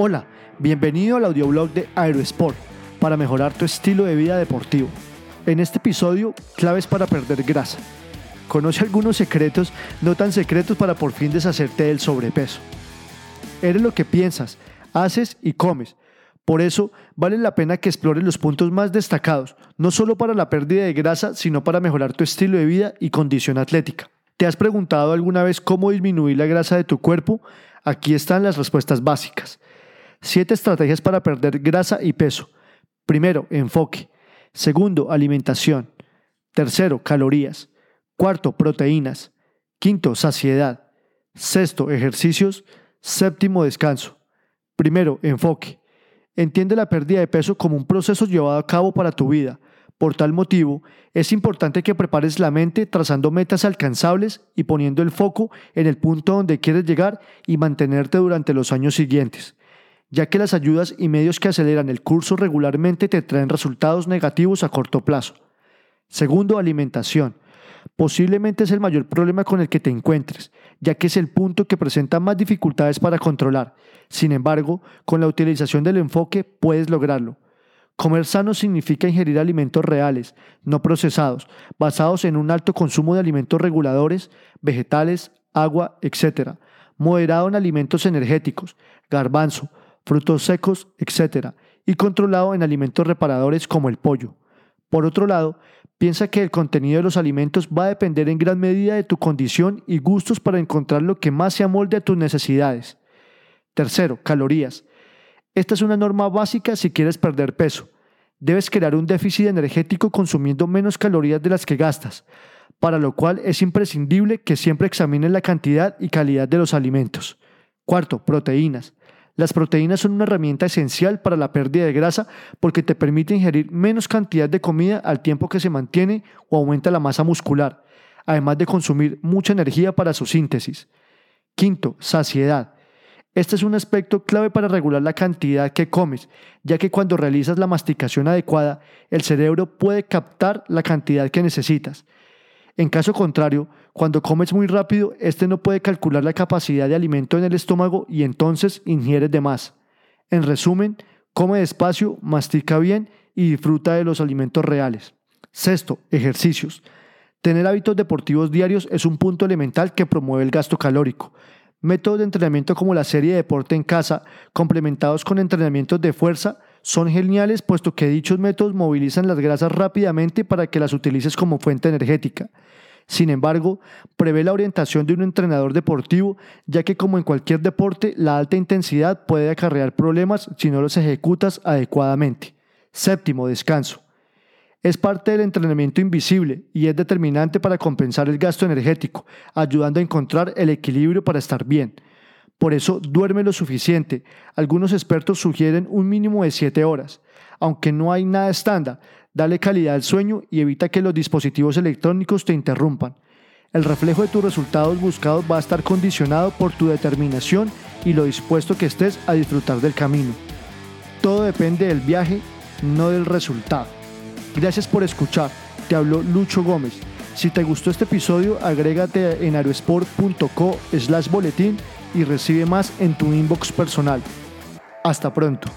Hola, bienvenido al audioblog de Aerosport para mejorar tu estilo de vida deportivo. En este episodio, claves para perder grasa. Conoce algunos secretos no tan secretos para por fin deshacerte del sobrepeso. Eres lo que piensas, haces y comes. Por eso vale la pena que explores los puntos más destacados, no solo para la pérdida de grasa, sino para mejorar tu estilo de vida y condición atlética. ¿Te has preguntado alguna vez cómo disminuir la grasa de tu cuerpo? Aquí están las respuestas básicas. 7 estrategias para perder grasa y peso. Primero, enfoque. Segundo, alimentación. Tercero, calorías. Cuarto, proteínas. Quinto, saciedad. Sexto, ejercicios. Séptimo, descanso. Primero, enfoque. Entiende la pérdida de peso como un proceso llevado a cabo para tu vida. Por tal motivo, es importante que prepares la mente trazando metas alcanzables y poniendo el foco en el punto donde quieres llegar y mantenerte durante los años siguientes ya que las ayudas y medios que aceleran el curso regularmente te traen resultados negativos a corto plazo. Segundo, alimentación. Posiblemente es el mayor problema con el que te encuentres, ya que es el punto que presenta más dificultades para controlar. Sin embargo, con la utilización del enfoque puedes lograrlo. Comer sano significa ingerir alimentos reales, no procesados, basados en un alto consumo de alimentos reguladores, vegetales, agua, etc. Moderado en alimentos energéticos, garbanzo, frutos secos, etc., y controlado en alimentos reparadores como el pollo. Por otro lado, piensa que el contenido de los alimentos va a depender en gran medida de tu condición y gustos para encontrar lo que más se amolde a tus necesidades. Tercero, calorías. Esta es una norma básica si quieres perder peso. Debes crear un déficit energético consumiendo menos calorías de las que gastas, para lo cual es imprescindible que siempre examines la cantidad y calidad de los alimentos. Cuarto, proteínas. Las proteínas son una herramienta esencial para la pérdida de grasa porque te permite ingerir menos cantidad de comida al tiempo que se mantiene o aumenta la masa muscular, además de consumir mucha energía para su síntesis. Quinto, saciedad. Este es un aspecto clave para regular la cantidad que comes, ya que cuando realizas la masticación adecuada, el cerebro puede captar la cantidad que necesitas. En caso contrario, cuando comes muy rápido, este no puede calcular la capacidad de alimento en el estómago y entonces ingieres de más. En resumen, come despacio, mastica bien y disfruta de los alimentos reales. Sexto, ejercicios. Tener hábitos deportivos diarios es un punto elemental que promueve el gasto calórico. Métodos de entrenamiento como la serie de deporte en casa, complementados con entrenamientos de fuerza, son geniales puesto que dichos métodos movilizan las grasas rápidamente para que las utilices como fuente energética. Sin embargo, prevé la orientación de un entrenador deportivo, ya que como en cualquier deporte, la alta intensidad puede acarrear problemas si no los ejecutas adecuadamente. Séptimo, descanso. Es parte del entrenamiento invisible y es determinante para compensar el gasto energético, ayudando a encontrar el equilibrio para estar bien. Por eso, duerme lo suficiente. Algunos expertos sugieren un mínimo de 7 horas. Aunque no hay nada estándar, dale calidad al sueño y evita que los dispositivos electrónicos te interrumpan. El reflejo de tus resultados buscados va a estar condicionado por tu determinación y lo dispuesto que estés a disfrutar del camino. Todo depende del viaje, no del resultado. Gracias por escuchar. Te habló Lucho Gómez. Si te gustó este episodio, agrégate en aerosport.co slash boletín y recibe más en tu inbox personal. Hasta pronto.